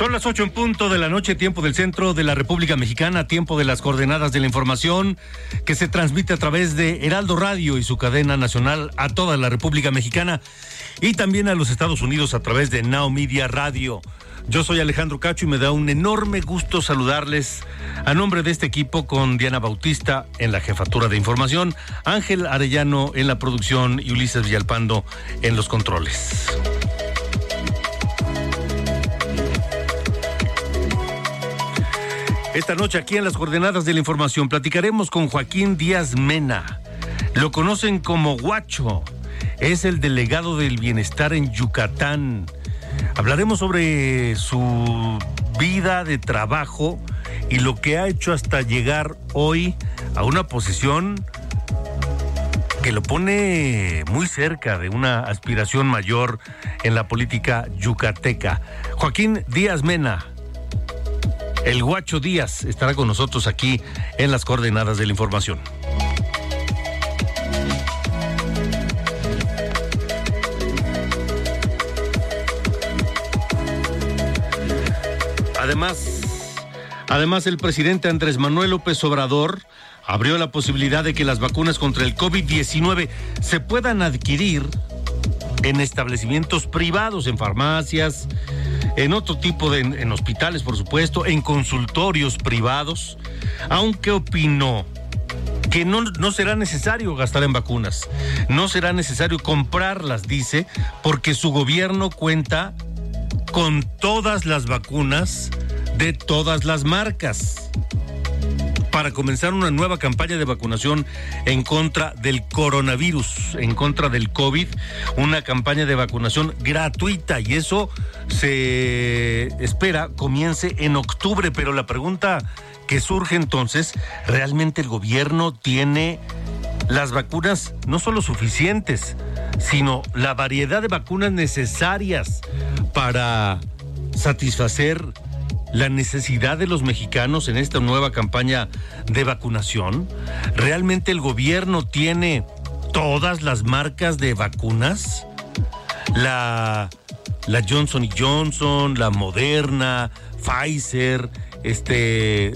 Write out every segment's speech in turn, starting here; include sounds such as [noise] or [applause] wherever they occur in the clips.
Son las ocho en punto de la noche, tiempo del centro de la República Mexicana, tiempo de las coordenadas de la información que se transmite a través de Heraldo Radio y su cadena nacional a toda la República Mexicana y también a los Estados Unidos a través de Now Media Radio. Yo soy Alejandro Cacho y me da un enorme gusto saludarles a nombre de este equipo con Diana Bautista en la jefatura de información, Ángel Arellano en la producción y Ulises Villalpando en los controles. Esta noche aquí en las coordenadas de la información platicaremos con Joaquín Díaz Mena. Lo conocen como Guacho. Es el delegado del bienestar en Yucatán. Hablaremos sobre su vida de trabajo y lo que ha hecho hasta llegar hoy a una posición que lo pone muy cerca de una aspiración mayor en la política yucateca. Joaquín Díaz Mena, el Guacho Díaz estará con nosotros aquí en las coordenadas de la información. Además, además el presidente Andrés Manuel López Obrador abrió la posibilidad de que las vacunas contra el COVID-19 se puedan adquirir en establecimientos privados, en farmacias, en otro tipo de, en hospitales, por supuesto, en consultorios privados, aunque opinó que no, no será necesario gastar en vacunas, no será necesario comprarlas, dice, porque su gobierno cuenta con todas las vacunas de todas las marcas para comenzar una nueva campaña de vacunación en contra del coronavirus, en contra del COVID, una campaña de vacunación gratuita y eso se espera comience en octubre, pero la pregunta que surge entonces, ¿realmente el gobierno tiene las vacunas no solo suficientes, sino la variedad de vacunas necesarias para satisfacer la necesidad de los mexicanos en esta nueva campaña de vacunación? ¿Realmente el gobierno tiene todas las marcas de vacunas? La, la Johnson Johnson, la Moderna, Pfizer, este,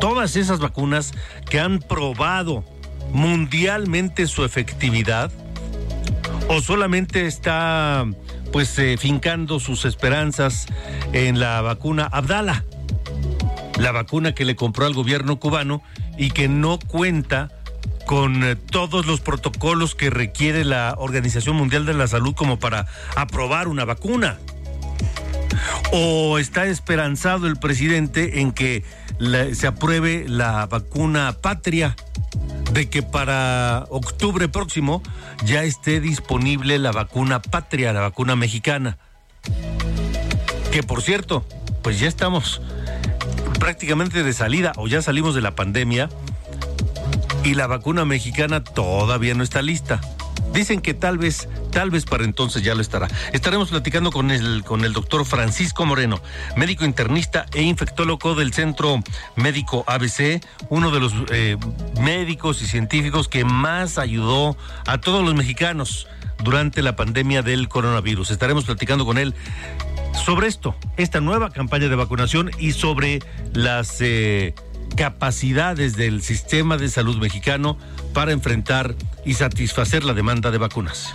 todas esas vacunas que han probado mundialmente su efectividad o solamente está pues eh, fincando sus esperanzas en la vacuna Abdala, la vacuna que le compró al gobierno cubano y que no cuenta con eh, todos los protocolos que requiere la Organización Mundial de la Salud como para aprobar una vacuna. ¿O está esperanzado el presidente en que se apruebe la vacuna patria? de que para octubre próximo ya esté disponible la vacuna patria, la vacuna mexicana. Que por cierto, pues ya estamos prácticamente de salida o ya salimos de la pandemia y la vacuna mexicana todavía no está lista. Dicen que tal vez, tal vez para entonces ya lo estará. Estaremos platicando con el, con el doctor Francisco Moreno, médico internista e infectólogo del Centro Médico ABC, uno de los eh, médicos y científicos que más ayudó a todos los mexicanos durante la pandemia del coronavirus. Estaremos platicando con él sobre esto, esta nueva campaña de vacunación y sobre las eh, capacidades del sistema de salud mexicano para enfrentar y satisfacer la demanda de vacunas.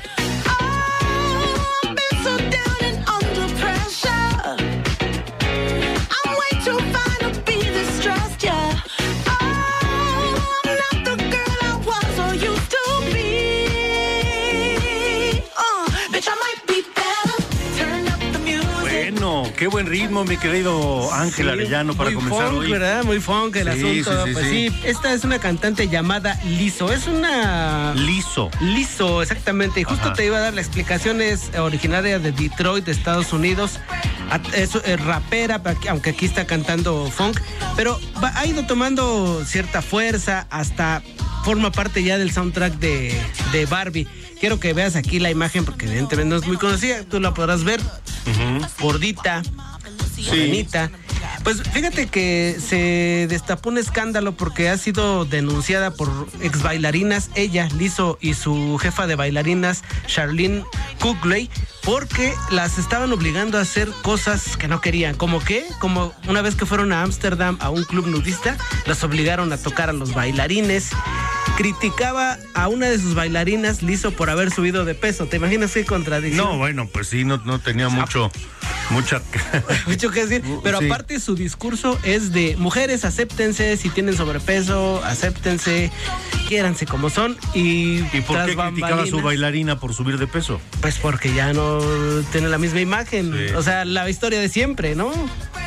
Qué buen ritmo, mi querido Ángel Arellano, para comenzar funk, hoy. ¿verdad? Muy funk el asunto. pues sí, esta es una cantante llamada Liso. Es una. Liso. Liso, exactamente. Y justo te iba a dar la explicación. Es originaria de Detroit, de Estados Unidos. Es, rapera, aunque aquí está cantando funk. Pero ha ido tomando cierta fuerza hasta forma parte ya del soundtrack de, de Barbie. Quiero que veas aquí la imagen porque evidentemente no es muy conocida. Tú la podrás ver gordita, morenita. Pues fíjate que se destapó un escándalo porque ha sido denunciada por ex bailarinas, ella, Lizo, y su jefa de bailarinas, Charlene Cookley, porque las estaban obligando a hacer cosas que no querían. ¿Como qué? Como una vez que fueron a Ámsterdam a un club nudista, las obligaron a tocar a los bailarines criticaba a una de sus bailarinas, Lizo, por haber subido de peso. ¿Te imaginas qué contradicción? No, bueno, pues sí, no, no tenía mucho, mucha... [laughs] mucho que decir. [laughs] Pero aparte su discurso es de mujeres, acéptense, si tienen sobrepeso, acéptense, quiéranse como son. ¿Y, ¿Y por qué criticaba a su bailarina por subir de peso? Pues porque ya no tiene la misma imagen. O sea, la historia de siempre, ¿no?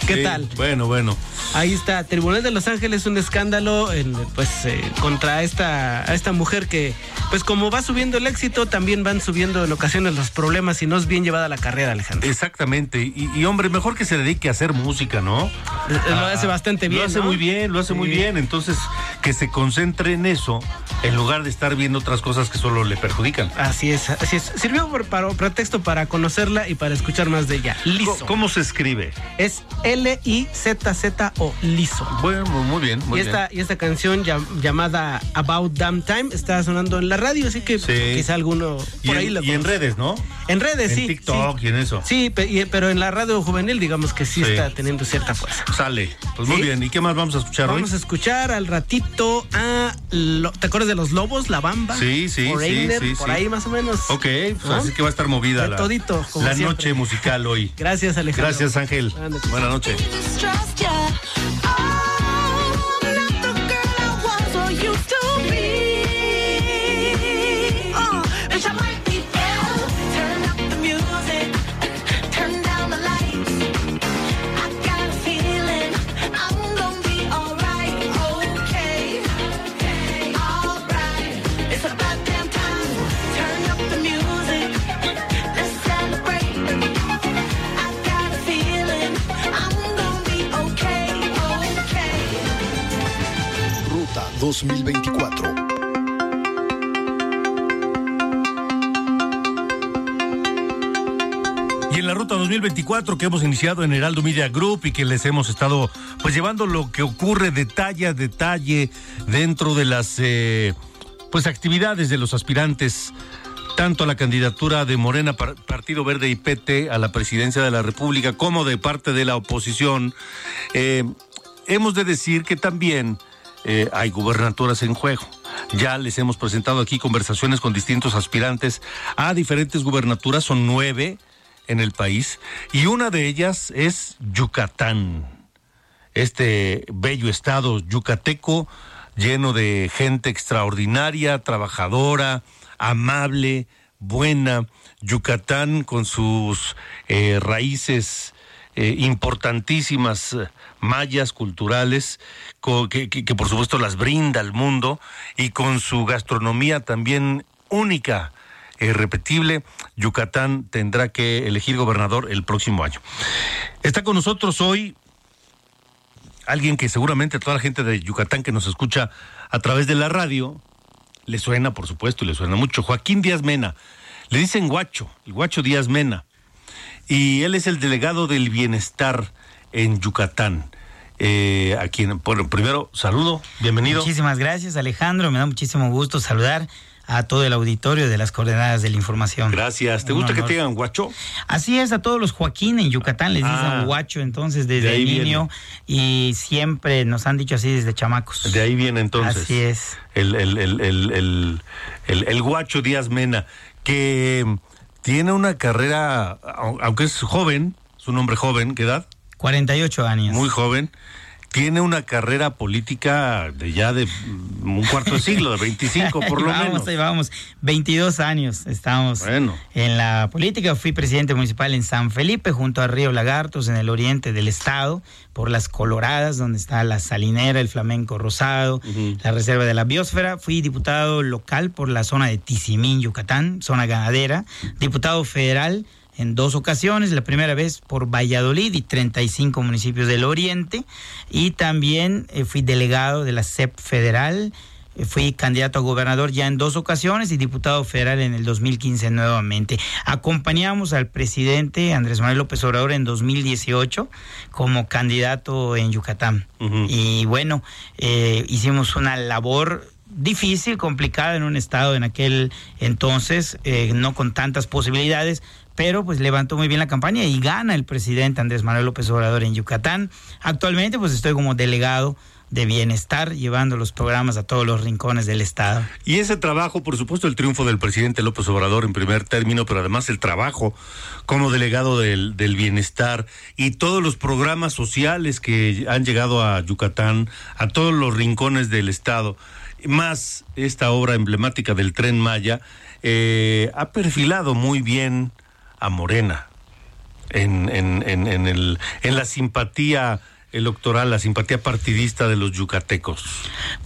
¿Qué tal? Bueno, bueno. Ahí está, Tribunal de Los Ángeles, un escándalo en, pues eh, contra esta, esta mujer que, pues como va subiendo el éxito, también van subiendo en ocasiones los problemas y no es bien llevada la carrera, Alejandro. Exactamente, y, hombre, mejor que se dedique a hacer música, ¿no? Lo hace bastante bien. Lo hace muy bien, lo hace muy bien, entonces que se concentre en eso en lugar de estar viendo otras cosas que solo le perjudican. Así es, así es. Sirvió por, para, pretexto para conocerla y para escuchar más de ella. Liso. ¿Cómo se escribe? Es L-I-Z-Z-O, Liso. Bueno, muy bien, muy y esta, bien. Y esta canción llamada About Damn Time está sonando en la radio, así que quizá alguno por ahí la Y en redes, ¿no? En redes, sí. En TikTok y en eso. Sí, pero en la radio juvenil digamos que sí, está teniendo cierta fuerza. Sale. Pues muy bien. ¿Y qué más vamos a escuchar vamos hoy? Vamos a escuchar al ratito a... ¿Te acuerdas de los lobos? La Bamba. Sí, sí, sí, sí, Por ahí más o menos. Ok, pues así que va a estar movida la, todito, la noche musical hoy. [laughs] Gracias, Alejandro. Gracias, Ángel. Buenas noches. Ruta 2024. Y en la ruta 2024 que hemos iniciado en Heraldo Media Group y que les hemos estado pues llevando lo que ocurre detalle a detalle dentro de las eh, pues actividades de los aspirantes tanto a la candidatura de Morena, Partido Verde y PT a la presidencia de la República como de parte de la oposición. Eh, hemos de decir que también eh, hay gubernaturas en juego. Ya les hemos presentado aquí conversaciones con distintos aspirantes a diferentes gubernaturas, son nueve en el país y una de ellas es Yucatán, este bello estado yucateco lleno de gente extraordinaria, trabajadora, amable, buena. Yucatán con sus eh, raíces eh, importantísimas eh, mayas culturales que, por supuesto las brinda al mundo y con su gastronomía también única irrepetible, Yucatán tendrá que elegir gobernador el próximo año. Está con nosotros hoy alguien que seguramente toda la gente de Yucatán que nos escucha a través de la radio le suena, por supuesto, y le suena mucho. Joaquín Díaz Mena. Le dicen guacho, el guacho Díaz Mena. Y él es el delegado del bienestar en Yucatán. Eh, a quien, bueno, primero, saludo, bienvenido. Muchísimas gracias, Alejandro. Me da muchísimo gusto saludar a todo el auditorio de las coordenadas de la información. Gracias. ¿Te gusta que te digan guacho? Así es, a todos los Joaquín en Yucatán les dicen ah. guacho, entonces desde niño y siempre nos han dicho así desde chamacos. De ahí viene entonces. Así es. El, el, el, el guacho Díaz Mena, que tiene una carrera, aunque es joven, es un hombre joven, ¿qué edad? 48 años. Muy joven tiene una carrera política de ya de un cuarto de [laughs] siglo, de 25 por lo vamos, menos. Ahí vamos, 22 años estamos en la política. Fui presidente municipal en San Felipe, junto a Río Lagartos, en el oriente del estado, por las Coloradas, donde está la Salinera, el Flamenco Rosado, la Reserva de la Biosfera. Fui diputado local por la zona de Tizimín, Yucatán, zona ganadera, diputado federal en dos ocasiones, la primera vez por Valladolid y 35 municipios del Oriente, y también eh, fui delegado de la CEP federal, eh, fui candidato a gobernador ya en dos ocasiones y diputado federal en el 2015 nuevamente. Acompañamos al presidente Andrés Manuel López Obrador en 2018 como candidato en Yucatán. Y bueno, eh, hicimos una labor difícil, complicada en un estado en aquel entonces, no con tantas posibilidades, pero pues levantó muy bien la campaña y gana el presidente Andrés Manuel López Obrador en Yucatán. Actualmente pues estoy como delegado de bienestar, llevando los programas a todos los rincones del Estado. Y ese trabajo, por supuesto, el triunfo del presidente López Obrador en primer término, pero además el trabajo como delegado del, del bienestar y todos los programas sociales que han llegado a Yucatán, a todos los rincones del Estado, más esta obra emblemática del tren Maya, eh, ha perfilado muy bien a Morena en, en, en, el, en la simpatía electoral, la simpatía partidista de los yucatecos?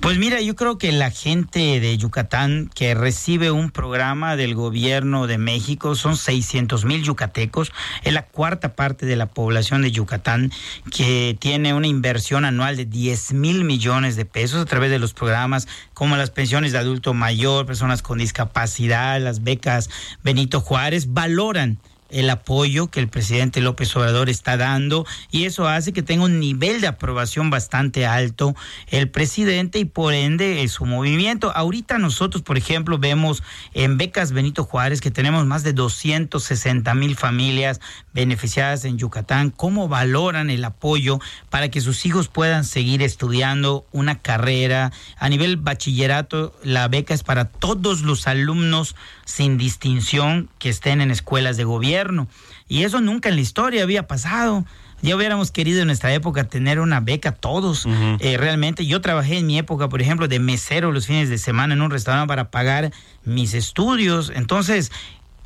Pues mira, yo creo que la gente de Yucatán que recibe un programa del gobierno de México son 600 mil yucatecos, es la cuarta parte de la población de Yucatán que tiene una inversión anual de 10 mil millones de pesos a través de los programas como las pensiones de adulto mayor, personas con discapacidad, las becas Benito Juárez, valoran el apoyo que el presidente López Obrador está dando y eso hace que tenga un nivel de aprobación bastante alto el presidente y por ende su movimiento. Ahorita nosotros, por ejemplo, vemos en becas Benito Juárez que tenemos más de 260 mil familias beneficiadas en Yucatán, cómo valoran el apoyo para que sus hijos puedan seguir estudiando una carrera. A nivel bachillerato, la beca es para todos los alumnos sin distinción que estén en escuelas de gobierno. Y eso nunca en la historia había pasado. Ya hubiéramos querido en nuestra época tener una beca todos. Eh, realmente yo trabajé en mi época, por ejemplo, de mesero los fines de semana en un restaurante para pagar mis estudios. Entonces,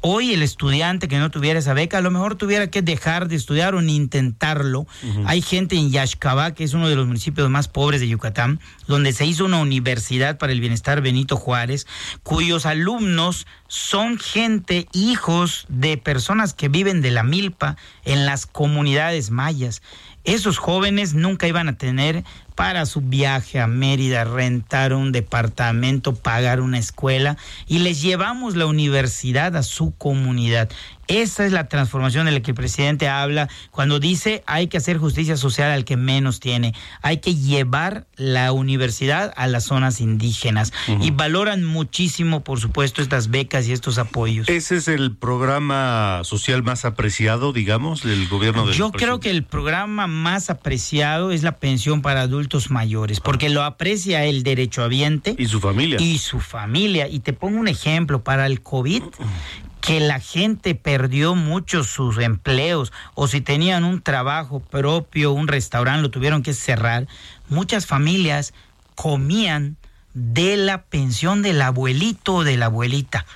Hoy el estudiante que no tuviera esa beca a lo mejor tuviera que dejar de estudiar o ni intentarlo. Hay gente en Yaxcabá, que es uno de los municipios más pobres de Yucatán, donde se hizo una universidad para el bienestar Benito Juárez, cuyos alumnos son gente, hijos de personas que viven de la milpa en las comunidades mayas. Esos jóvenes nunca iban a tener para su viaje a Mérida, rentar un departamento, pagar una escuela y les llevamos la universidad a su comunidad. Esa es la transformación de la que el presidente habla cuando dice hay que hacer justicia social al que menos tiene, hay que llevar la universidad a las zonas indígenas y valoran muchísimo, por supuesto, estas becas y estos apoyos. Ese es el programa social más apreciado, digamos, del gobierno del Yo creo que el programa más apreciado es la pensión para adultos mayores, porque lo aprecia el derechohabiente y su familia. Y su familia. Y te pongo un ejemplo, para el COVID que la gente perdió muchos sus empleos o si tenían un trabajo propio, un restaurante, lo tuvieron que cerrar, muchas familias comían de la pensión del abuelito o de la abuelita.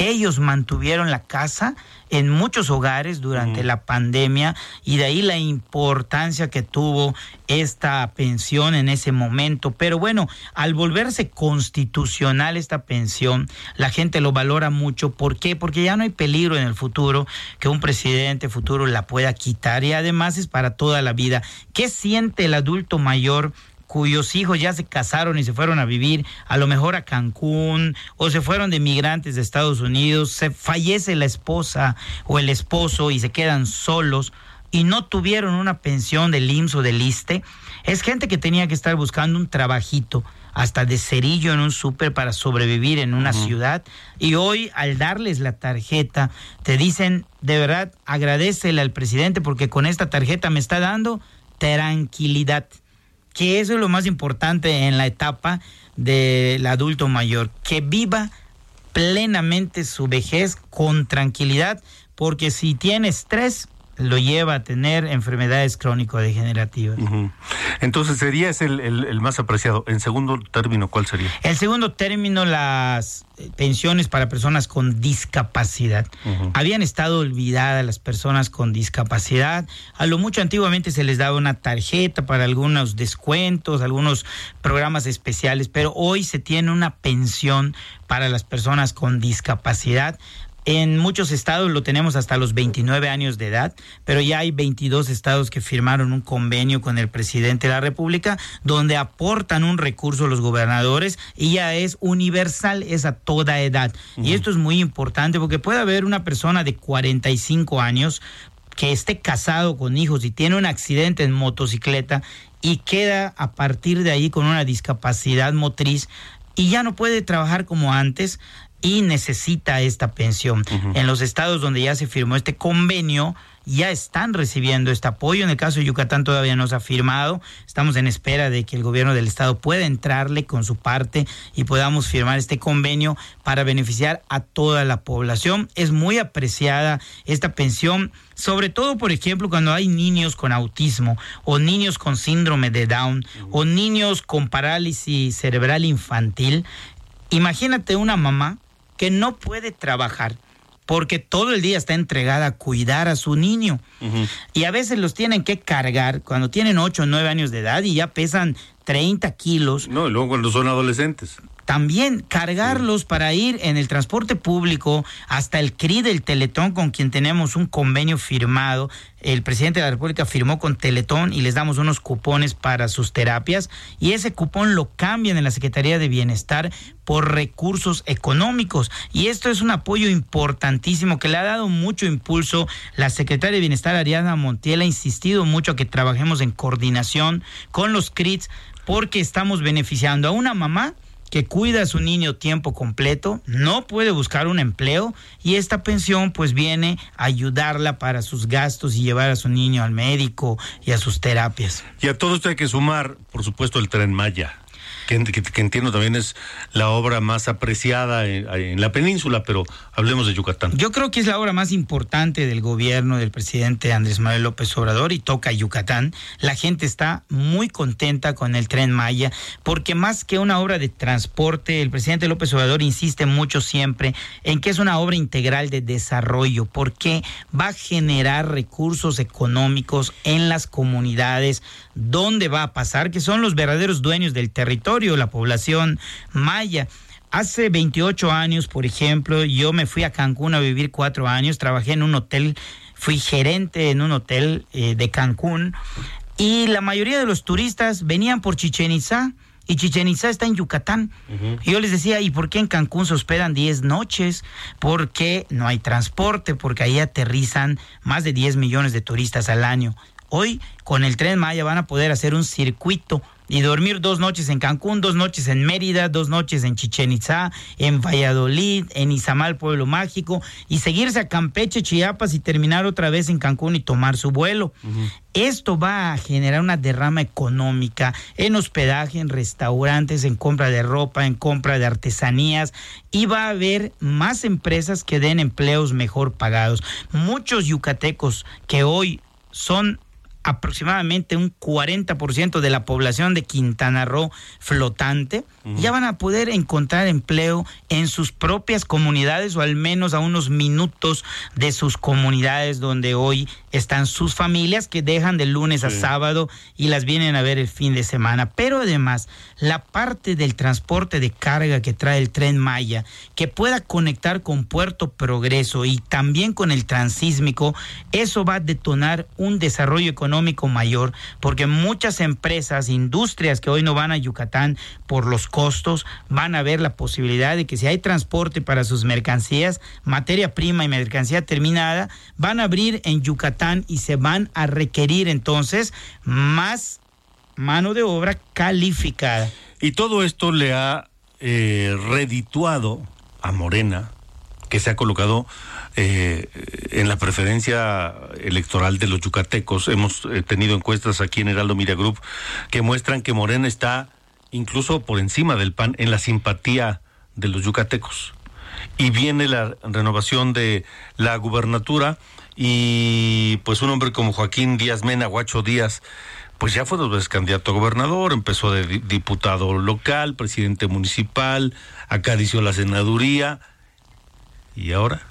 Ellos mantuvieron la casa en muchos hogares durante la pandemia y de ahí la importancia que tuvo esta pensión en ese momento. Pero bueno, al volverse constitucional esta pensión, la gente lo valora mucho. ¿Por qué? Porque ya no hay peligro en el futuro que un presidente futuro la pueda quitar y además es para toda la vida. ¿Qué siente el adulto mayor? Cuyos hijos ya se casaron y se fueron a vivir a lo mejor a Cancún o se fueron de migrantes de Estados Unidos, se fallece la esposa o el esposo y se quedan solos y no tuvieron una pensión del IMSS o del ISTE, es gente que tenía que estar buscando un trabajito hasta de cerillo en un súper para sobrevivir en una ciudad. Y hoy al darles la tarjeta te dicen de verdad agradecele al presidente porque con esta tarjeta me está dando tranquilidad que eso es lo más importante en la etapa del adulto mayor, que viva plenamente su vejez con tranquilidad, porque si tiene estrés, lo lleva a tener enfermedades crónico-degenerativas. Entonces sería ese el, el- el más apreciado. En segundo término, ¿cuál sería? El segundo término, las pensiones para personas con discapacidad. Habían estado olvidadas las personas con discapacidad. A lo mucho antiguamente se les daba una tarjeta para algunos descuentos, algunos programas especiales, pero hoy se tiene una pensión para las personas con discapacidad. En muchos estados lo tenemos hasta los 29 años de edad, pero ya hay 22 estados que firmaron un convenio con el presidente de la República donde aportan un recurso a los gobernadores y ya es universal, es a toda edad. Y esto es muy importante porque puede haber una persona de 45 años que esté casado con hijos y tiene un accidente en motocicleta y queda a partir de ahí con una discapacidad motriz y ya no puede trabajar como antes y necesita esta pensión. En los estados donde ya se firmó este convenio, ya están recibiendo este apoyo. En el caso de Yucatán todavía no se ha firmado. Estamos en espera de que el gobierno del estado pueda entrarle con su parte y podamos firmar este convenio para beneficiar a toda la población. Es muy apreciada esta pensión, sobre todo, por ejemplo, cuando hay niños con autismo o niños con síndrome de Down o niños con parálisis cerebral infantil. Imagínate una mamá que no puede trabajar porque todo el día está entregada a cuidar a su niño. Y a veces los tienen que cargar cuando tienen 8 o 9 años de edad y ya pesan 30 kilos. No, y luego cuando son adolescentes. También cargarlos para ir en el transporte público hasta el CRI del Teletón, con quien tenemos un convenio firmado. El presidente de la República firmó con Teletón y les damos unos cupones para sus terapias. Y ese cupón lo cambian en la Secretaría de Bienestar por recursos económicos. Y esto es un apoyo importantísimo que le ha dado mucho impulso la secretaria de Bienestar, Ariana Montiel, ha insistido mucho a que trabajemos en coordinación con los CRITs porque estamos beneficiando a una mamá que cuida a su niño tiempo completo, no puede buscar un empleo y esta pensión pues viene a ayudarla para sus gastos y llevar a su niño al médico y a sus terapias. Y a todo esto hay que sumar, por supuesto, el Tren Maya, que, que- entiendo también es la obra más apreciada en, en la península, pero hablemos de Yucatán. Yo creo que es la obra más importante del gobierno del presidente Andrés Manuel López Obrador y toca Yucatán. La gente está muy contenta con el tren Maya porque más que una obra de transporte, el presidente López Obrador insiste mucho siempre en que es una obra integral de desarrollo porque va a generar recursos económicos en las comunidades donde va a pasar, que son los verdaderos dueños del territorio, la población maya. Hace 28 años, por ejemplo, yo me fui a Cancún a vivir cuatro años, trabajé en un hotel, fui gerente en un hotel eh, de Cancún y la mayoría de los turistas venían por Chichen Itzá y Chichen Itzá está en Yucatán. Y yo les decía, ¿y por qué en Cancún se hospedan 10 noches? Porque no hay transporte, porque ahí aterrizan más de 10 millones de turistas al año. Hoy con el tren Maya van a poder hacer un circuito y dormir dos noches en Cancún, dos noches en Mérida, dos noches en Chichen Itzá, en Valladolid, en Izamal, Pueblo Mágico, y seguirse a Campeche, Chiapas y terminar otra vez en Cancún y tomar su vuelo. Esto va a generar una derrama económica en hospedaje, en restaurantes, en compra de ropa, en compra de artesanías y va a haber más empresas que den empleos mejor pagados. Muchos yucatecos que hoy son aproximadamente un 40% de la población de Quintana Roo flotante, ya van a poder encontrar empleo en sus propias comunidades o al menos a unos minutos de sus comunidades donde hoy están sus familias que dejan de lunes a sábado y las vienen a ver el fin de semana. Pero además, la parte del transporte de carga que trae el tren Maya, que pueda conectar con Puerto Progreso y también con el transísmico, eso va a detonar un desarrollo económico mayor, porque muchas empresas, industrias que hoy no van a Yucatán por los costos, van a ver la posibilidad de que si hay transporte para sus mercancías, materia prima y mercancía terminada, van a abrir en Yucatán y se van a requerir entonces más mano de obra calificada. Y todo esto le ha eh, redituado a Morena, que se ha colocado eh, en la preferencia electoral de los yucatecos. Hemos eh, tenido encuestas aquí en Heraldo Media Group que muestran que Morena está incluso por encima del PAN en la simpatía de los yucatecos. Y viene la renovación de la gubernatura y pues un hombre como Joaquín Díaz Mena, Guacho Díaz, pues ya fue dos veces candidato a gobernador, empezó de diputado local, presidente municipal, acarició la senaduría y ahora.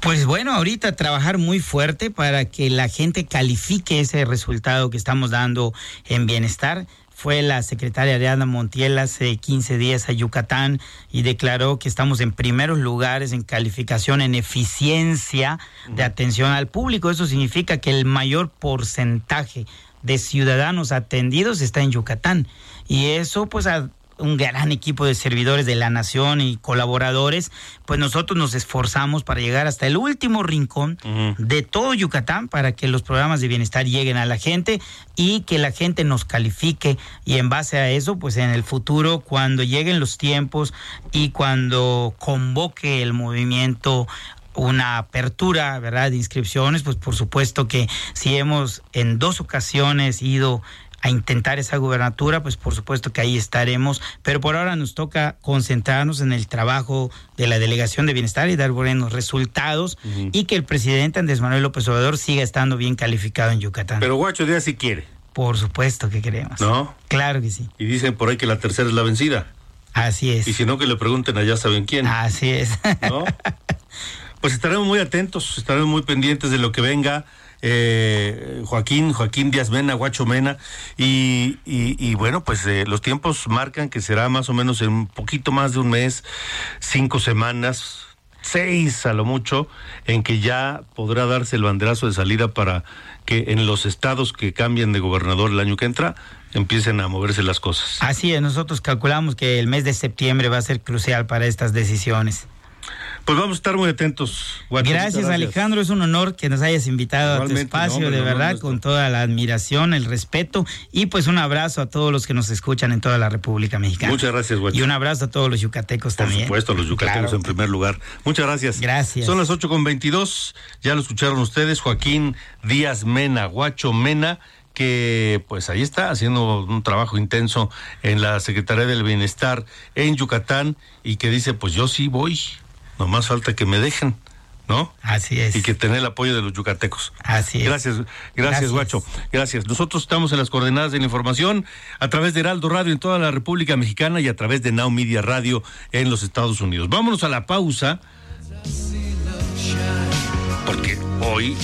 Pues bueno, ahorita trabajar muy fuerte para que la gente califique ese resultado que estamos dando en bienestar fue la secretaria Ariana Montiel hace 15 días a Yucatán y declaró que estamos en primeros lugares en calificación en eficiencia de atención al público. Eso significa que el mayor porcentaje de ciudadanos atendidos está en Yucatán. Y eso pues ha un gran equipo de servidores de la nación y colaboradores, pues nosotros nos esforzamos para llegar hasta el último rincón de todo Yucatán para que los programas de bienestar lleguen a la gente y que la gente nos califique y en base a eso, pues en el futuro, cuando lleguen los tiempos y cuando convoque el movimiento una apertura, ¿verdad?, de inscripciones, pues por supuesto que si hemos en dos ocasiones ido a intentar esa gubernatura, pues por supuesto que ahí estaremos, pero por ahora nos toca concentrarnos en el trabajo de la Delegación de Bienestar y dar buenos resultados y que el presidente Andrés Manuel López Obrador siga estando bien calificado en Yucatán. Pero Guacho Díaz sí quiere. Por supuesto que queremos. ¿No? Claro que sí. Y dicen por ahí que la tercera es la vencida. Así es. Y si no, que le pregunten allá saben quién. Así es. ¿No? [laughs] Pues estaremos muy atentos, estaremos muy pendientes de lo que venga eh, Joaquín, Joaquín Díaz Mena, Guacho Mena, y, y, bueno, pues eh, los tiempos marcan que será más o menos en un poquito más de un mes, cinco semanas, seis a lo mucho, en que ya podrá darse el banderazo de salida para que en los estados que cambien de gobernador el año que entra empiecen a moverse las cosas. Así es, nosotros calculamos que el mes de septiembre va a ser crucial para estas decisiones. Pues vamos a estar muy atentos. gracias, Alejandro, es un honor que nos hayas invitado a tu espacio, de verdad, con toda la admiración, el respeto y pues un abrazo a todos los que nos escuchan en toda la República Mexicana. Muchas gracias, Guacho. Y un abrazo a todos los yucatecos también. Por supuesto, los yucatecos en primer lugar. Muchas gracias. Gracias. Son las 8 con 22, ya lo escucharon ustedes, Joaquín Díaz Mena, Guacho Mena que pues ahí está haciendo un trabajo intenso en la Secretaría del Bienestar en Yucatán y que dice pues yo sí voy, más falta que me dejen. ¿no? Así es. Y que tener el apoyo de los yucatecos. Así es. Gracias, gracias, Guacho. Gracias. Nosotros estamos en las coordenadas de la información a través de Heraldo Radio en toda la República Mexicana y a través de Now Media Radio en los Estados Unidos. Vámonos a la pausa. Porque hoy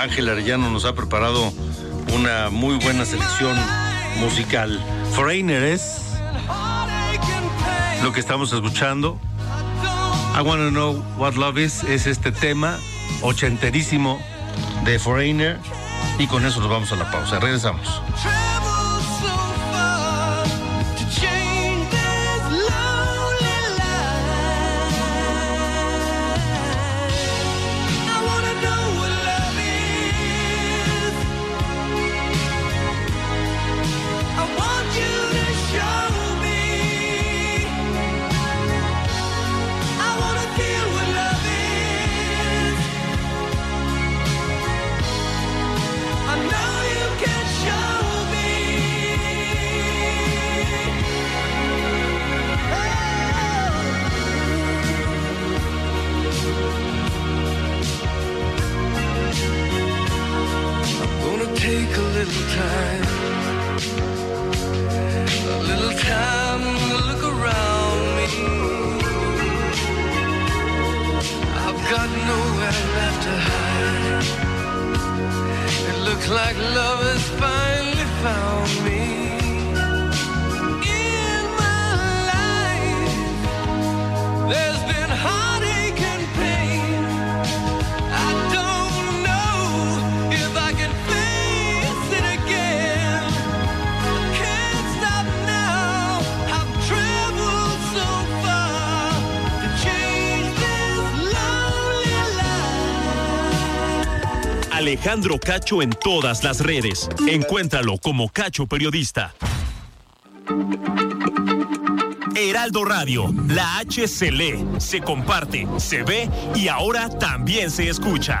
Ángel Arellano nos ha preparado una muy buena selección musical. Foreigner es lo que estamos escuchando. I Wanna Know What Love Is es este tema ochenterísimo de Foreigner y con eso nos vamos a la pausa. Regresamos. Alejandro Cacho en todas las redes. Encuéntralo como Cacho Periodista. Heraldo Radio, la H se lee, se comparte, se ve y ahora también se escucha.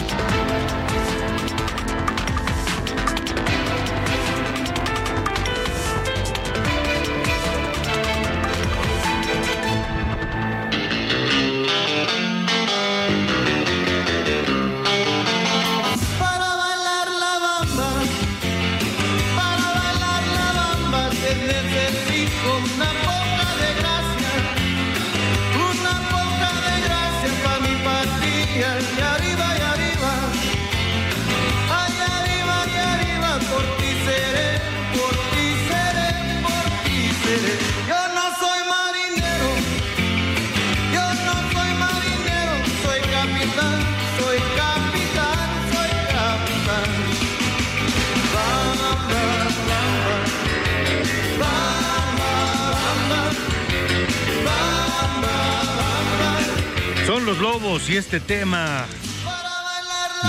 Los lobos y este tema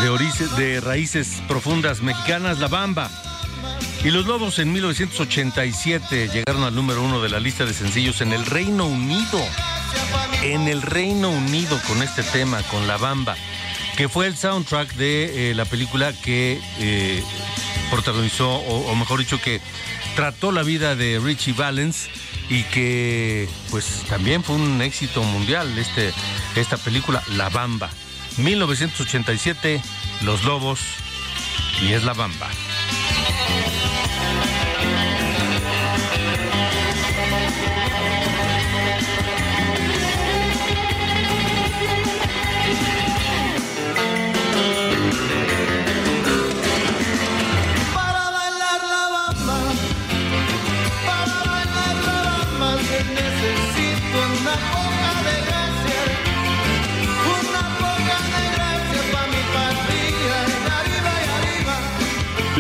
de, de raíces profundas mexicanas, la bamba. Y los lobos en 1987 llegaron al número uno de la lista de sencillos en el Reino Unido. En el Reino Unido con este tema, con la bamba, que fue el soundtrack de eh, la película que eh, protagonizó, o, o mejor dicho, que trató la vida de Richie Valens y que pues también fue un éxito mundial este, esta película, La Bamba. 1987, Los Lobos y es La Bamba.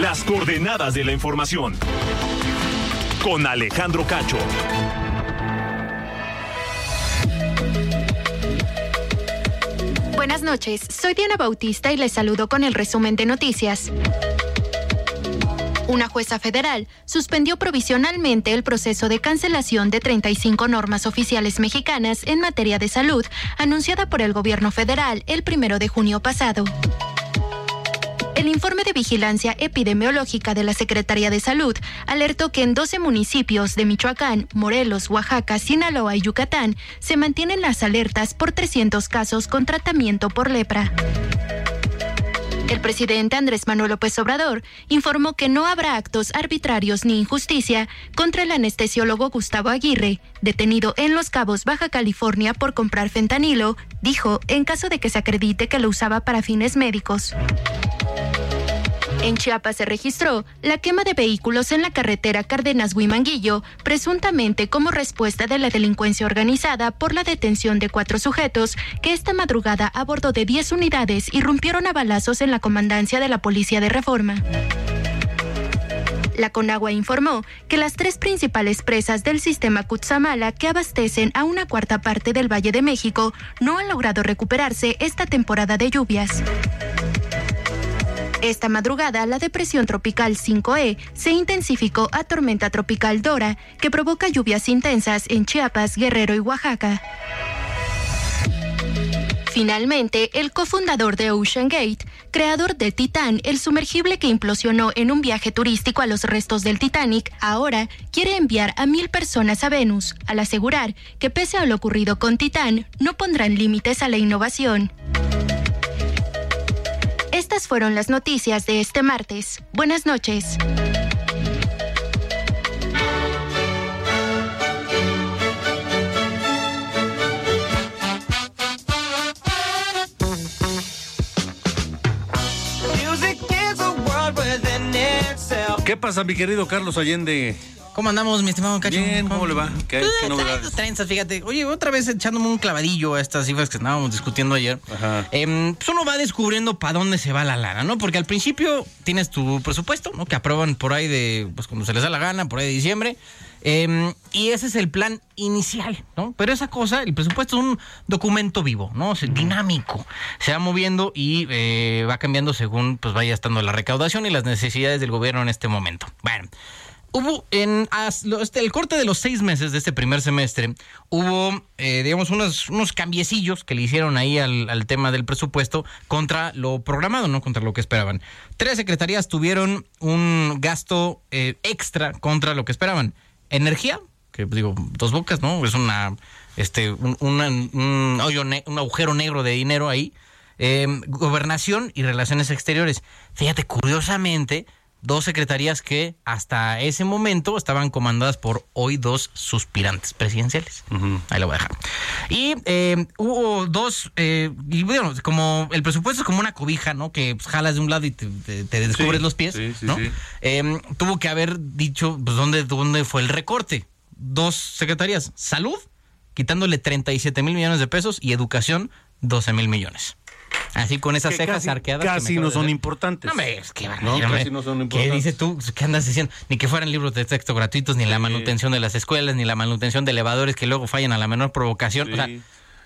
Las coordenadas de la información. Con Alejandro Cacho. Buenas noches, soy Diana Bautista y les saludo con el resumen de noticias. Una jueza federal suspendió provisionalmente el proceso de cancelación de 35 normas oficiales mexicanas en materia de salud, anunciada por el gobierno federal el primero de junio pasado. El informe de vigilancia epidemiológica de la Secretaría de Salud alertó que en 12 municipios de Michoacán, Morelos, Oaxaca, Sinaloa y Yucatán se mantienen las alertas por 300 casos con tratamiento por lepra. El presidente Andrés Manuel López Obrador informó que no habrá actos arbitrarios ni injusticia contra el anestesiólogo Gustavo Aguirre, detenido en Los Cabos, Baja California por comprar fentanilo, dijo en caso de que se acredite que lo usaba para fines médicos. En Chiapas se registró la quema de vehículos en la carretera Cárdenas-Huimanguillo, presuntamente como respuesta de la delincuencia organizada por la detención de cuatro sujetos que esta madrugada a bordo de 10 unidades irrumpieron a balazos en la comandancia de la Policía de Reforma. La Conagua informó que las tres principales presas del sistema Cutzamala que abastecen a una cuarta parte del Valle de México no han logrado recuperarse esta temporada de lluvias. Esta madrugada, la depresión tropical 5E se intensificó a tormenta tropical Dora, que provoca lluvias intensas en Chiapas, Guerrero y Oaxaca. Finalmente, el cofundador de Ocean Gate, creador de Titán, el sumergible que implosionó en un viaje turístico a los restos del Titanic, ahora quiere enviar a mil personas a Venus, al asegurar que pese a lo ocurrido con Titán, no pondrán límites a la innovación. Estas fueron las noticias de este martes. Buenas noches. ¿Qué pasa, mi querido Carlos Allende? ¿Cómo andamos, mi estimado Cacho? Bien, ¿cómo le va? ¿Qué, qué novedades? trenzas, fíjate. Oye, otra vez echándome un clavadillo a estas cifras que estábamos discutiendo ayer. Ajá. Em, pues uno va descubriendo para dónde se va la lana, ¿no? Porque al principio tienes tu presupuesto, ¿no? Que aprueban por ahí de, pues cuando se les da la gana, por ahí de diciembre. Em, y ese es el plan inicial, ¿no? Pero esa cosa, el presupuesto es un documento vivo, ¿no? O sea, dinámico. Se va moviendo y eh, va cambiando según pues vaya estando la recaudación y las necesidades del gobierno en este momento. Bueno. Hubo en este, el corte de los seis meses de este primer semestre, hubo, eh, digamos, unos, unos cambiecillos que le hicieron ahí al, al tema del presupuesto contra lo programado, no contra lo que esperaban. Tres secretarías tuvieron un gasto eh, extra contra lo que esperaban. Energía, que pues, digo, dos bocas, ¿no? Es una, este, un, un hoyo ne- un agujero negro de dinero ahí. Eh, gobernación y relaciones exteriores. Fíjate, curiosamente, dos secretarías que hasta ese momento estaban comandadas por hoy dos suspirantes presidenciales. Ahí lo voy a dejar. Y eh, hubo dos, eh, y bueno, como el presupuesto es como una cobija, ¿no? Que pues, jalas de un lado y te, te- te descubres Sí, los pies, sí, sí, ¿no? Eh, tuvo que haber dicho, pues, ¿dónde, dónde fue el recorte? Dos secretarías, salud, quitándole 37 mil millones de pesos y educación, 12 mil millones. Así con esas Que cejas casi- arqueadas. que me Casi no son importantes. No, hombre, es que No, casi no son ¿Qué importantes. dices tú? ¿Qué andas diciendo? Ni que fueran libros de texto gratuitos, ni la manutención de las escuelas, ni la manutención de elevadores que luego fallan a la menor provocación. O sea, Sí.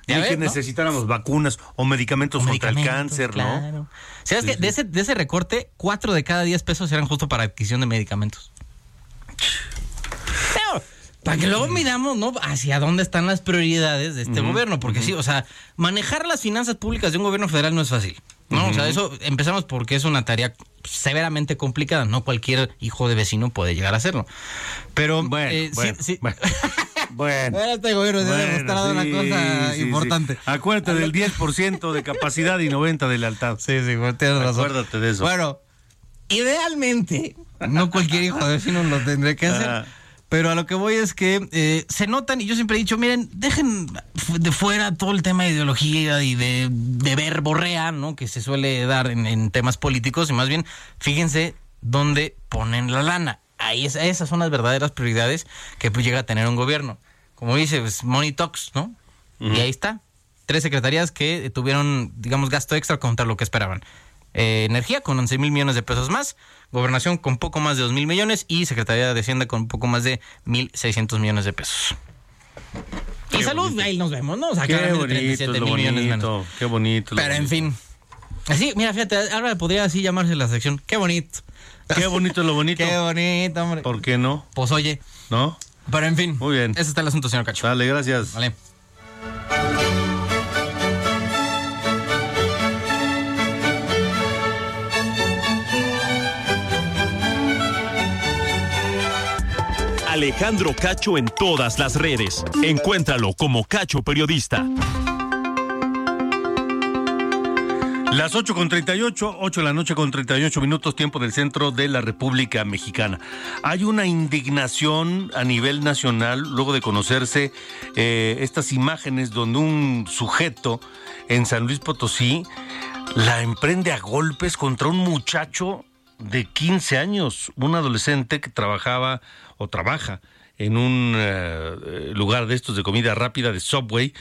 ya Ni ves, que ¿no? necesitáramos vacunas o medicamentos, contra el Medicamentos, cáncer, ¿no? claro. ¿Sabes que de ese, de ese recorte, cuatro de cada diez pesos eran justo para adquisición de medicamentos? Para que luego midamos, ¿no? Hacia dónde están las prioridades de este gobierno. Porque sí, o sea, manejar las finanzas públicas de un gobierno federal no es fácil. ¿no? O sea, eso empezamos porque es una tarea severamente complicada. No cualquier hijo de vecino puede llegar a hacerlo. Pero, Bueno, eh, sí- bueno, sí, bueno. [laughs] Bueno. Ahora este gobierno se ha demostrado una cosa importante. Acuérdate del 10% de capacidad y 90% de lealtad. Sí, sí, tienes razón. Acuérdate de eso. Bueno, idealmente, no cualquier hijo de vecino lo tendré que hacer. Pero a lo que voy es que eh, se notan, y yo siempre he dicho, miren, dejen de fuera todo el tema de ideología y de, de verborrea, ¿no? Que se suele dar en, en temas políticos, y más bien, fíjense dónde ponen la lana. Ahí es- esas son las verdaderas prioridades que pues, llega a tener un gobierno. Como dice, pues, Money Talks, ¿no? Y ahí está. Tres secretarías que tuvieron, digamos, gasto extra contra lo que esperaban. Eh, energía con 11 mil millones de pesos más, gobernación con poco más de 2 mil millones y Secretaría de Hacienda con poco más de 1.600 millones de pesos. y salud, ahí nos vemos, ¿no? O sea, Qué bonito, 37 es lo mil millones menos. bonito, qué bonito. Pero en bonito. fin. Así, mira, fíjate, ahora podría así llamarse la sección. Qué bonito. Qué bonito lo bonito. [laughs] Qué bonito, hombre. ¿Por qué no? Pues oye, ¿No? pero en fin. Muy bien. Ese está el asunto, señor Cacho. Dale, gracias. Vale. Alejandro Cacho en todas las redes. Encuéntralo como Cacho Periodista. Las 8 con 38, 8 de la noche con 38 minutos, tiempo del centro de la República Mexicana. Hay una indignación a nivel nacional luego de conocerse eh, estas imágenes donde un sujeto en San Luis Potosí la emprende a golpes contra un muchacho de 15 años, un adolescente que trabajaba o trabaja en un eh, lugar de estos de comida rápida de Subway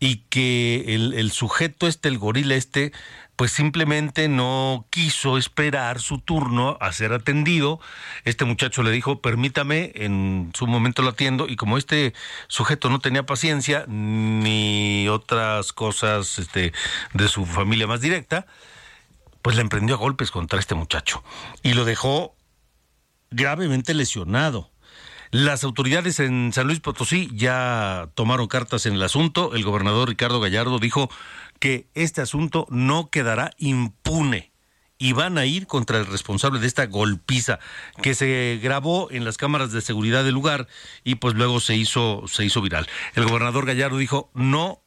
y que el, el sujeto este, el gorila este, pues simplemente no quiso esperar su turno a ser atendido. Este muchacho le dijo, permítame, en su momento lo atiendo, y como este sujeto no tenía paciencia ni otras cosas este, de su familia más directa, pues le emprendió a golpes contra este muchacho y lo dejó gravemente lesionado. Las autoridades en San Luis Potosí ya tomaron cartas en el asunto. El gobernador Ricardo Gallardo dijo que este asunto no quedará impune y van a ir contra el responsable de esta golpiza que se grabó en las cámaras de seguridad del lugar y pues luego se hizo se hizo viral. El gobernador Gallardo dijo, "No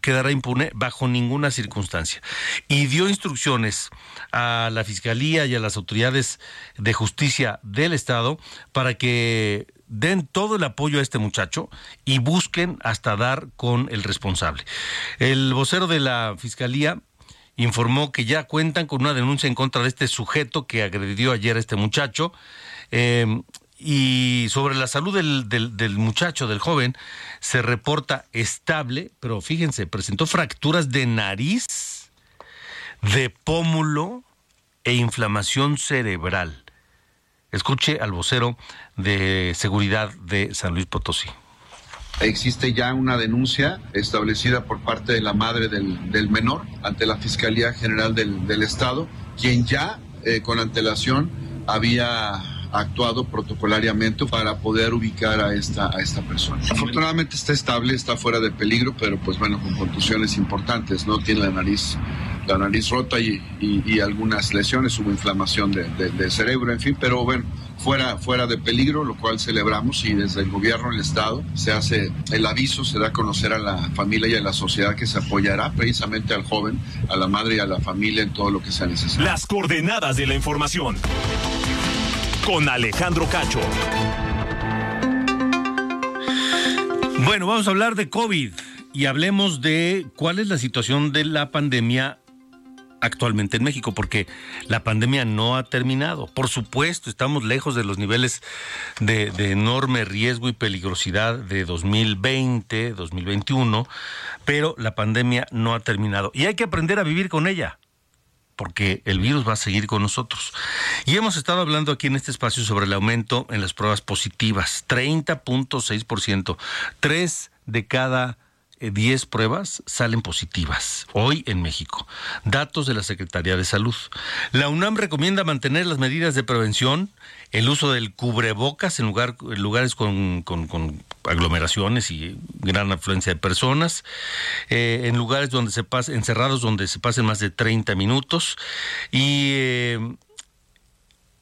quedará impune bajo ninguna circunstancia. Y dio instrucciones a la Fiscalía y a las autoridades de justicia del Estado para que den todo el apoyo a este muchacho y busquen hasta dar con el responsable. El vocero de la Fiscalía informó que ya cuentan con una denuncia en contra de este sujeto que agredió ayer a este muchacho. Eh, y sobre la salud del, del, del, muchacho, del joven, se reporta estable, pero fíjense, presentó fracturas de nariz, de pómulo e inflamación cerebral. Escuche al vocero de seguridad de San Luis Potosí. Existe ya una denuncia establecida por parte de la madre del, menor ante la Fiscalía General del, del Estado, quien ya eh, con antelación había actuado protocolariamente para poder ubicar a esta, a esta persona. Afortunadamente está estable, está fuera de peligro, pero pues bueno, con contusiones importantes, ¿no? Tiene la nariz, la nariz rota y, y, y algunas lesiones, hubo inflamación de, de, de, cerebro, en fin, pero bueno, fuera, fuera de peligro, lo cual celebramos y desde el gobierno, el Estado, se hace el aviso, se da a conocer a la familia y a la sociedad que se apoyará precisamente al joven, a la madre y a la familia en todo lo que sea necesario. Las coordenadas de la información con Alejandro Cacho. Bueno, vamos a hablar de COVID y hablemos de cuál es la situación de la pandemia actualmente en México, porque la pandemia no ha terminado. Por supuesto, estamos lejos de los niveles de, enorme riesgo y peligrosidad de 2020, 2021, pero la pandemia no ha terminado y hay que aprender a vivir con ella porque el virus va a seguir con nosotros. Y hemos estado hablando aquí en este espacio sobre el aumento en las pruebas positivas, 30.6%. Tres de cada 10 pruebas salen positivas hoy en México. Datos de la Secretaría de Salud. La UNAM recomienda mantener las medidas de prevención, el uso del cubrebocas en, lugar, lugares con, con, aglomeraciones y gran afluencia de personas, eh, en lugares donde se pase, encerrados donde se pasen más de 30 minutos y eh,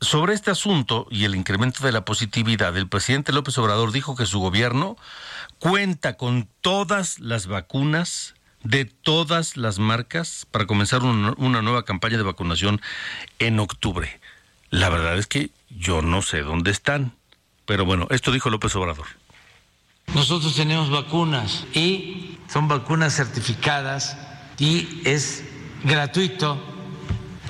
sobre este asunto y el incremento de la positividad, el presidente López Obrador dijo que su gobierno cuenta con todas las vacunas de todas las marcas para comenzar una, nueva campaña de vacunación en octubre. La verdad es que yo no sé dónde están, pero bueno, esto dijo López Obrador. Nosotros tenemos vacunas y son vacunas certificadas y es gratuito.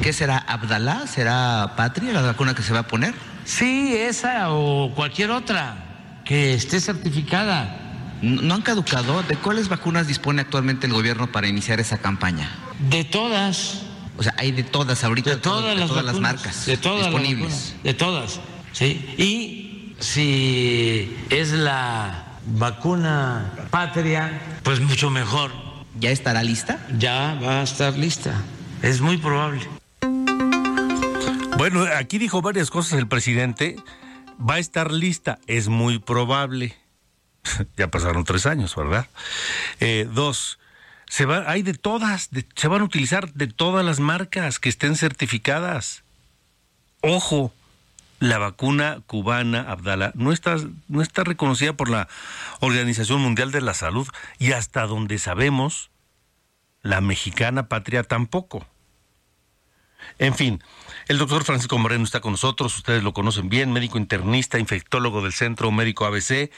¿Qué será? ¿Abdalá? ¿Será Patria la vacuna que se va a poner? Sí, esa o cualquier otra que esté certificada. ¿No han caducado? ¿De cuáles vacunas dispone actualmente el gobierno para iniciar esa campaña? De todas. O sea, hay de todas ahorita, de todas, de las, todas vacunas, las marcas de todas disponibles. Las de todas, sí. Y si es la vacuna patria, pues mucho mejor. ¿Ya estará lista? Ya va a estar lista. Es muy probable. Bueno, aquí dijo varias cosas el presidente. Va a estar lista, es muy probable. [laughs] ya pasaron tres años, ¿verdad? Eh, dos, se va, hay de todas, de, se van a utilizar de todas las marcas que estén certificadas. Ojo, la vacuna cubana Abdala no está, no está reconocida por la Organización Mundial de la Salud y hasta donde sabemos, la mexicana patria tampoco. En fin, el doctor Francisco Moreno está con nosotros, ustedes lo conocen bien, médico internista, infectólogo del Centro Médico ABC.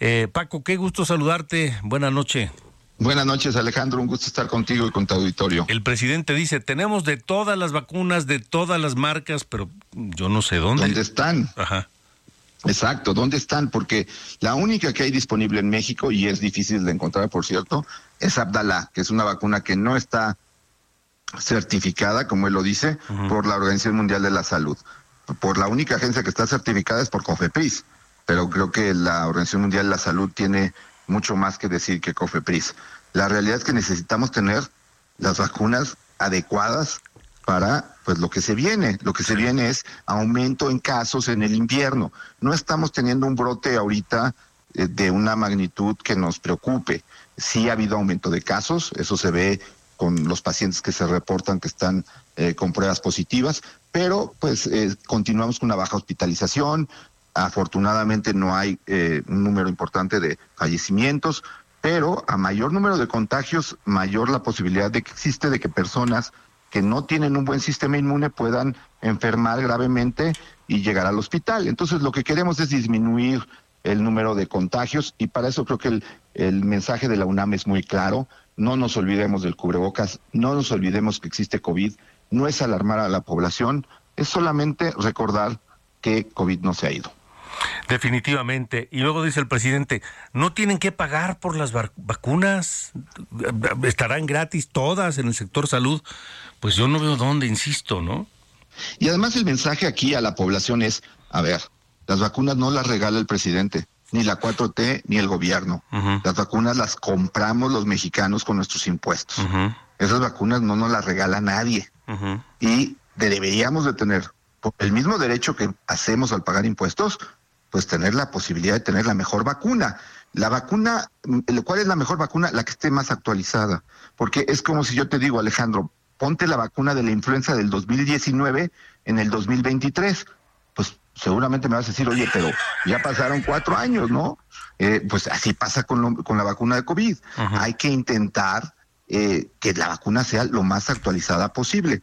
Eh, Paco, qué gusto saludarte. Buenas noches. Buenas noches, Alejandro. Un gusto estar contigo y con tu auditorio. El presidente dice, tenemos de todas las vacunas, de todas las marcas, pero yo no sé dónde. ¿Dónde están? Ajá. Exacto, ¿dónde están? Porque la única que hay disponible en México, y es difícil de encontrar, por cierto, es Abdalá, que es una vacuna que no está certificada, como él lo dice, por la Organización Mundial de la Salud. Por la única agencia que está certificada es por COFEPRIS, pero creo que la Organización Mundial de la Salud tiene mucho más que decir que COFEPRIS. La realidad es que necesitamos tener las vacunas adecuadas para pues lo que se viene. Lo que se viene es aumento en casos en el invierno. No estamos teniendo un brote ahorita eh, de una magnitud que nos preocupe. Sí ha habido aumento de casos, eso se ve con los pacientes que se reportan que están eh, con pruebas positivas, pero pues eh, continuamos con una baja hospitalización. Afortunadamente no hay eh, un número importante de fallecimientos, pero a mayor número de contagios, mayor la posibilidad de que existe de que personas que no tienen un buen sistema inmune puedan enfermar gravemente y llegar al hospital. Entonces lo que queremos es disminuir el número de contagios y para eso creo que el, el mensaje de la UNAM es muy claro. No nos olvidemos del cubrebocas, no nos olvidemos que existe COVID, no es alarmar a la población, es solamente recordar que COVID no se ha ido. Definitivamente. Y luego dice el presidente, no tienen que pagar por las vac- vacunas, estarán gratis todas en el sector salud. Pues yo no veo dónde, insisto, ¿no? Y además el mensaje aquí a la población es, a ver, las vacunas no las regala el presidente, ni la 4T, ni el gobierno. Las vacunas las compramos los mexicanos con nuestros impuestos. Esas vacunas no nos las regala nadie. Y deberíamos de tener por el mismo derecho que hacemos al pagar impuestos, pues tener la posibilidad de tener la mejor vacuna. La vacuna, mm, ¿cuál es la mejor vacuna? La que esté más actualizada. Porque es como si yo te digo, Alejandro, ponte la vacuna de la influenza del 2019 en el 2023. Seguramente me vas a decir, oye, pero ya pasaron cuatro años, ¿no? Eh, pues así pasa con, lo- con la vacuna de COVID. Hay que intentar eh, que la vacuna sea lo más actualizada posible.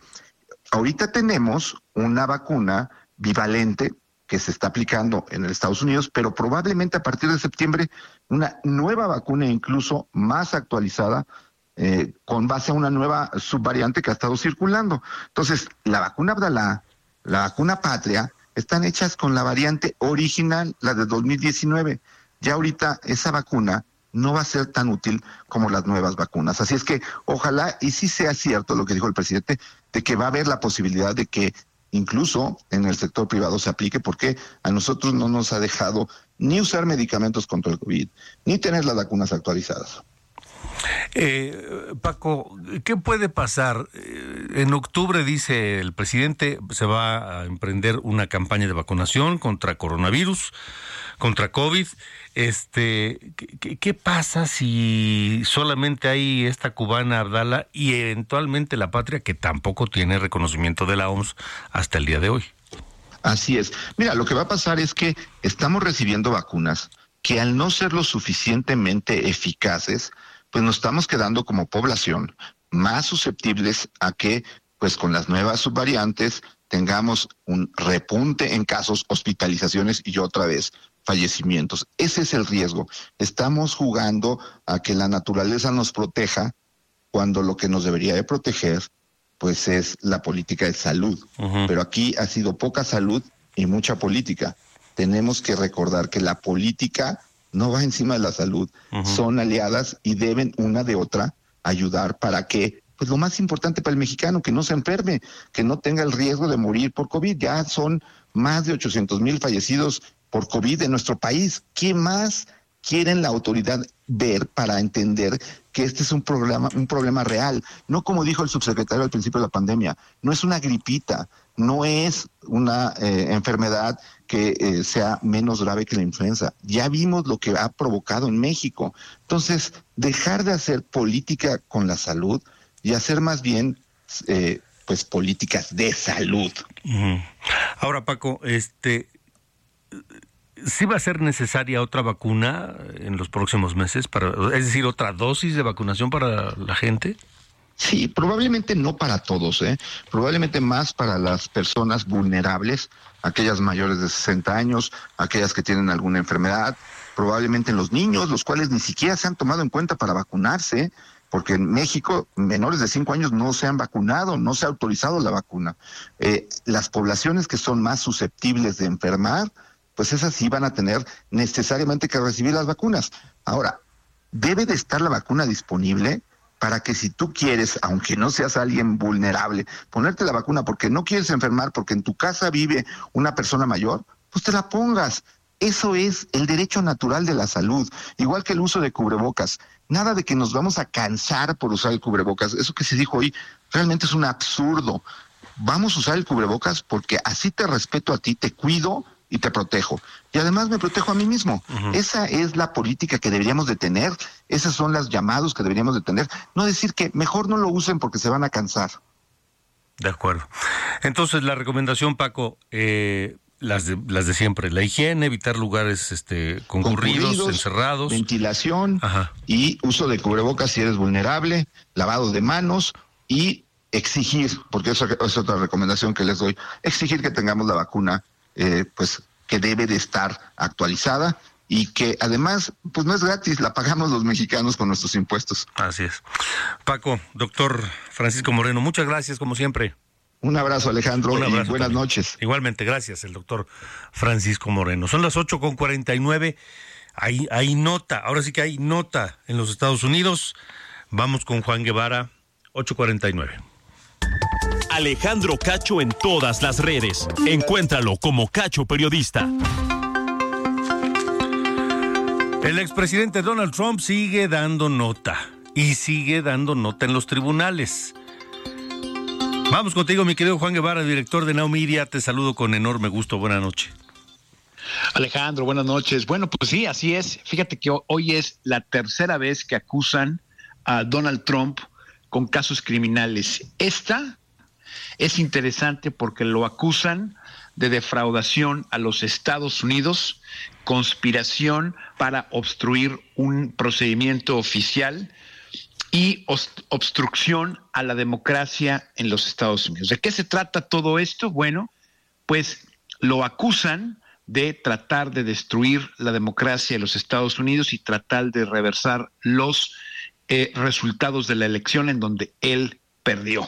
Ahorita tenemos una vacuna bivalente que se está aplicando en el Estados Unidos, pero probablemente a partir de septiembre una nueva vacuna incluso más actualizada eh, con base a una nueva subvariante que ha estado circulando. Entonces, la vacuna Abdalá, la vacuna Patria, están hechas con la variante original, la de 2019. Ya ahorita esa vacuna no va a ser tan útil como las nuevas vacunas. Así es que ojalá y sí sea cierto lo que dijo el presidente, de que va a haber la posibilidad de que incluso en el sector privado se aplique, porque a nosotros no nos ha dejado ni usar medicamentos contra el COVID, ni tener las vacunas actualizadas. Eh, Paco, ¿qué puede pasar? Eh, En octubre, dice el presidente, se va a emprender una campaña de vacunación contra coronavirus, contra COVID. Este, ¿qué- ¿qué, pasa si solamente hay esta cubana Abdala y eventualmente la patria que tampoco tiene reconocimiento de la OMS hasta el día de hoy? Así es. Mira, lo que va a pasar es que estamos recibiendo vacunas que al no ser lo suficientemente eficaces, pues nos estamos quedando como población más susceptibles a que, pues con las nuevas subvariantes, tengamos un repunte en casos, hospitalizaciones y otra vez fallecimientos. Ese es el riesgo. Estamos jugando a que la naturaleza nos proteja cuando lo que nos debería de proteger pues es la política de salud. Pero aquí ha sido poca salud y mucha política. Tenemos que recordar que la política no va encima de la salud, son aliadas y deben una de otra ayudar para que, pues lo más importante para el mexicano, que no se enferme, que no tenga el riesgo de morir por COVID. Ya son más de 800 mil fallecidos por COVID en nuestro país. ¿Qué más quieren la autoridad ver para entender que este es un problema, un problema real? No como dijo el subsecretario al principio de la pandemia, no es una gripita, no es una eh, enfermedad que eh, sea menos grave que la influenza. Ya vimos lo que ha provocado en México. Entonces, dejar de hacer política con la salud y hacer más bien, eh, pues, políticas de salud. Ahora, Paco, este, ¿sí va a ser necesaria otra vacuna en los próximos meses? Para, es decir, otra dosis de vacunación para la gente. Sí, probablemente no para todos, ¿eh? probablemente más para las personas vulnerables, aquellas mayores de 60 años, aquellas que tienen alguna enfermedad, probablemente en los niños, los cuales ni siquiera se han tomado en cuenta para vacunarse, porque en México menores de 5 años no se han vacunado, no se ha autorizado la vacuna. Eh, las poblaciones que son más susceptibles de enfermar, pues esas sí van a tener necesariamente que recibir las vacunas. Ahora, debe de estar la vacuna disponible para que si tú quieres, aunque no seas alguien vulnerable, ponerte la vacuna porque no quieres enfermar, porque en tu casa vive una persona mayor, pues te la pongas. Eso es el derecho natural de la salud, igual que el uso de cubrebocas. Nada de que nos vamos a cansar por usar el cubrebocas. Eso que se dijo hoy realmente es un absurdo. Vamos a usar el cubrebocas porque así te respeto a ti, te cuido y te protejo. Y además me protejo a mí mismo. Esa es la política que deberíamos de tener, esas son las llamados que deberíamos de tener. No decir que mejor no lo usen porque se van a cansar. De acuerdo. Entonces, la recomendación, Paco, eh, las de, las de siempre, la higiene, evitar lugares este, concurridos, Concurridos, encerrados. Ventilación y uso de cubrebocas si eres vulnerable, lavado de manos y exigir, porque eso es otra recomendación que les doy, exigir que tengamos la vacuna, eh, pues que debe de estar actualizada y que además, pues no es gratis, la pagamos los mexicanos con nuestros impuestos. Así es. Paco, doctor Francisco Moreno, muchas gracias como siempre. Un abrazo, Alejandro, Un y buenas también. noches. Igualmente, gracias, el doctor Francisco Moreno. Son las 8 con 49. Hay, hay nota, ahora sí que hay nota en los Estados Unidos. Vamos con Juan Guevara, 849. Alejandro Cacho en todas las redes. Encuéntralo como Cacho Periodista. El expresidente Donald Trump sigue dando nota y sigue dando nota en los tribunales. Vamos contigo, mi querido Juan Guevara, director de Now Media. Te saludo con enorme gusto. Buenas noches. Alejandro, buenas noches. Bueno, pues sí, así es. Fíjate que ho- hoy es la tercera vez que acusan a Donald Trump con casos criminales. Esta es interesante porque lo acusan de defraudación a los Estados Unidos, conspiración para obstruir un procedimiento oficial y obstrucción a la democracia en los Estados Unidos. ¿De qué se trata todo esto? Bueno, pues lo acusan de tratar de destruir la democracia de los Estados Unidos y tratar de reversar los eh, resultados de la elección en donde él perdió.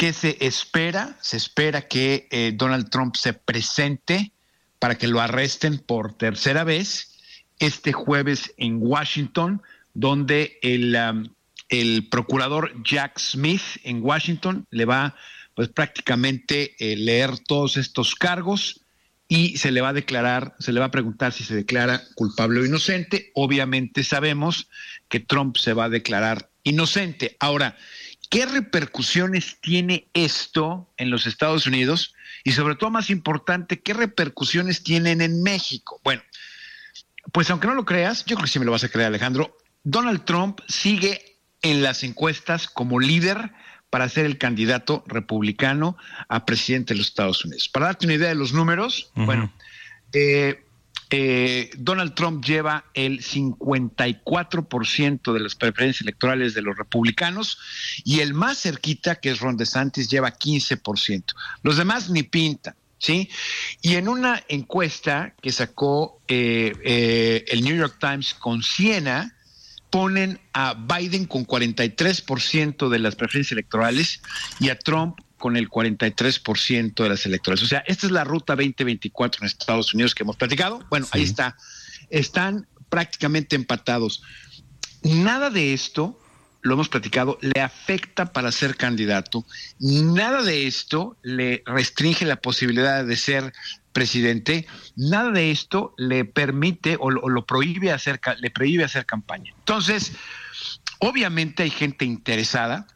¿Qué se espera? Se espera que eh, Donald Trump se presente para que lo arresten por tercera vez este jueves en Washington, donde el, um, el procurador Jack Smith en Washington le va pues prácticamente eh, leer todos estos cargos y se le va a declarar, se le va a preguntar si se declara culpable o inocente. Obviamente sabemos que Trump se va a declarar inocente. Ahora, ¿qué repercusiones tiene esto en los Estados Unidos? Y sobre todo, más importante, ¿qué repercusiones tienen en México? Bueno, pues aunque no lo creas, yo creo que sí me lo vas a creer, Alejandro. Donald Trump sigue en las encuestas como líder para ser el candidato republicano a presidente de los Estados Unidos. Para darte una idea de los números, bueno, eh, eh, Donald Trump lleva el 54% de las preferencias electorales de los republicanos y el más cerquita, que es Ron DeSantis, lleva 15%. Los demás ni pintan. ¿Sí? Y en una encuesta que sacó eh, eh, el New York Times con Siena, ponen a Biden con 43% de las preferencias electorales y a Trump con el 43% de las electorales. O sea, esta es la ruta 2024 en Estados Unidos que hemos platicado. Bueno, ahí está. Están prácticamente empatados. Nada de esto, lo hemos platicado, le afecta para ser candidato. Nada de esto le restringe la posibilidad de ser presidente. Nada de esto le permite o lo, o lo prohíbe hacer, le prohíbe hacer campaña. Entonces, obviamente hay gente interesada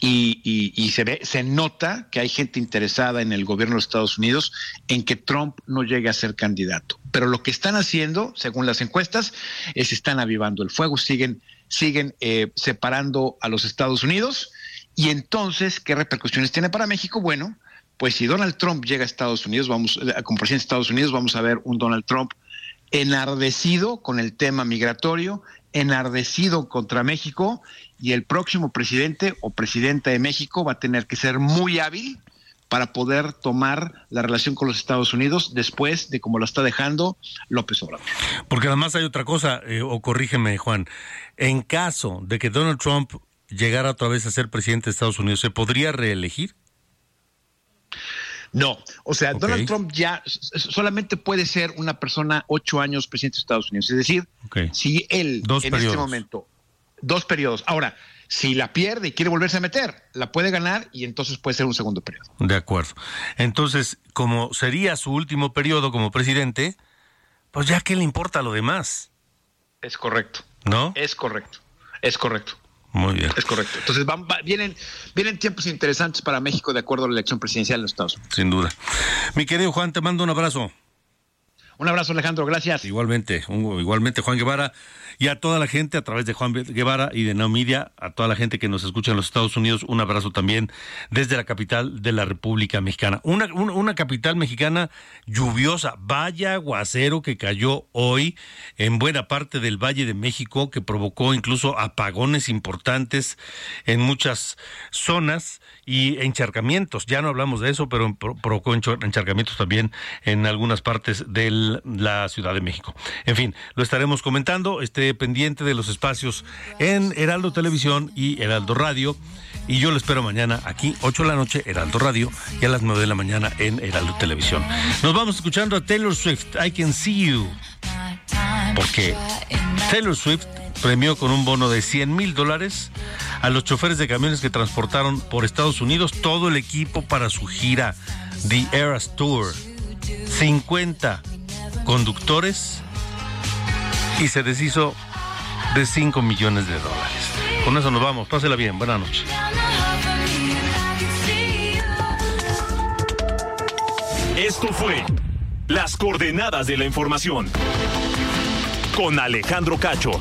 y, y- y se ve, se nota que hay gente interesada en el gobierno de Estados Unidos en que Trump no llegue a ser candidato. Pero lo que están haciendo, según las encuestas, es están avivando el fuego, siguen, siguen eh, separando a los Estados Unidos. Y entonces, ¿qué repercusiones tiene para México? Bueno, pues si Donald Trump llega a Estados Unidos, vamos, eh, como presidente de Estados Unidos, vamos a ver un Donald Trump enardecido con el tema migratorio, enardecido contra México y el próximo presidente o presidenta de México va a tener que ser muy hábil para poder tomar la relación con los Estados Unidos después de como lo está dejando López Obrador. Porque además hay otra cosa, eh, o corrígeme Juan, en caso de que Donald Trump llegara otra vez a ser presidente de Estados Unidos, ¿se podría reelegir? No, o sea, Donald Trump ya solamente puede ser una persona ocho años presidente de Estados Unidos. Es decir, si él en este momento, dos periodos. Ahora, si la pierde y quiere volverse a meter, la puede ganar y entonces puede ser un segundo periodo. De acuerdo. Entonces, como sería su último periodo como presidente, pues ya qué le importa lo demás. Es correcto. ¿No? Es correcto. Es correcto. Muy bien. Es correcto. Entonces van, vienen, vienen tiempos interesantes para México de acuerdo a la elección presidencial en los Estados Unidos. Sin duda. Mi querido Juan, te mando un abrazo. Un abrazo, Alejandro. Gracias. Igualmente, igualmente, Juan Guevara y a toda la gente a través de Juan Guevara y de Media, a toda la gente que nos escucha en los Estados Unidos, un abrazo también desde la capital de la República Mexicana. Una, una, capital mexicana lluviosa, vaya aguacero que cayó hoy en buena parte del Valle de México, que provocó incluso apagones importantes en muchas zonas y encharcamientos. Ya no hablamos de eso, pero provocó encharcamientos también en algunas partes de la Ciudad de México. En fin, lo estaremos comentando. Pendiente de los espacios en Heraldo Televisión y Heraldo Radio. Y yo lo espero mañana aquí, 8 de la noche, Heraldo Radio, y a las 9 de la mañana en Heraldo Televisión. Nos vamos escuchando a Taylor Swift, I Can See You. Porque Taylor Swift premió con un bono de 100 mil dólares a los choferes de camiones que transportaron por Estados Unidos todo el equipo para su gira The Eras Tour. 50 conductores y se deshizo de 5 millones de dólares. Con eso nos vamos. Pásela bien. Buenas noches. Esto fue Las coordenadas de la información con Alejandro Cacho.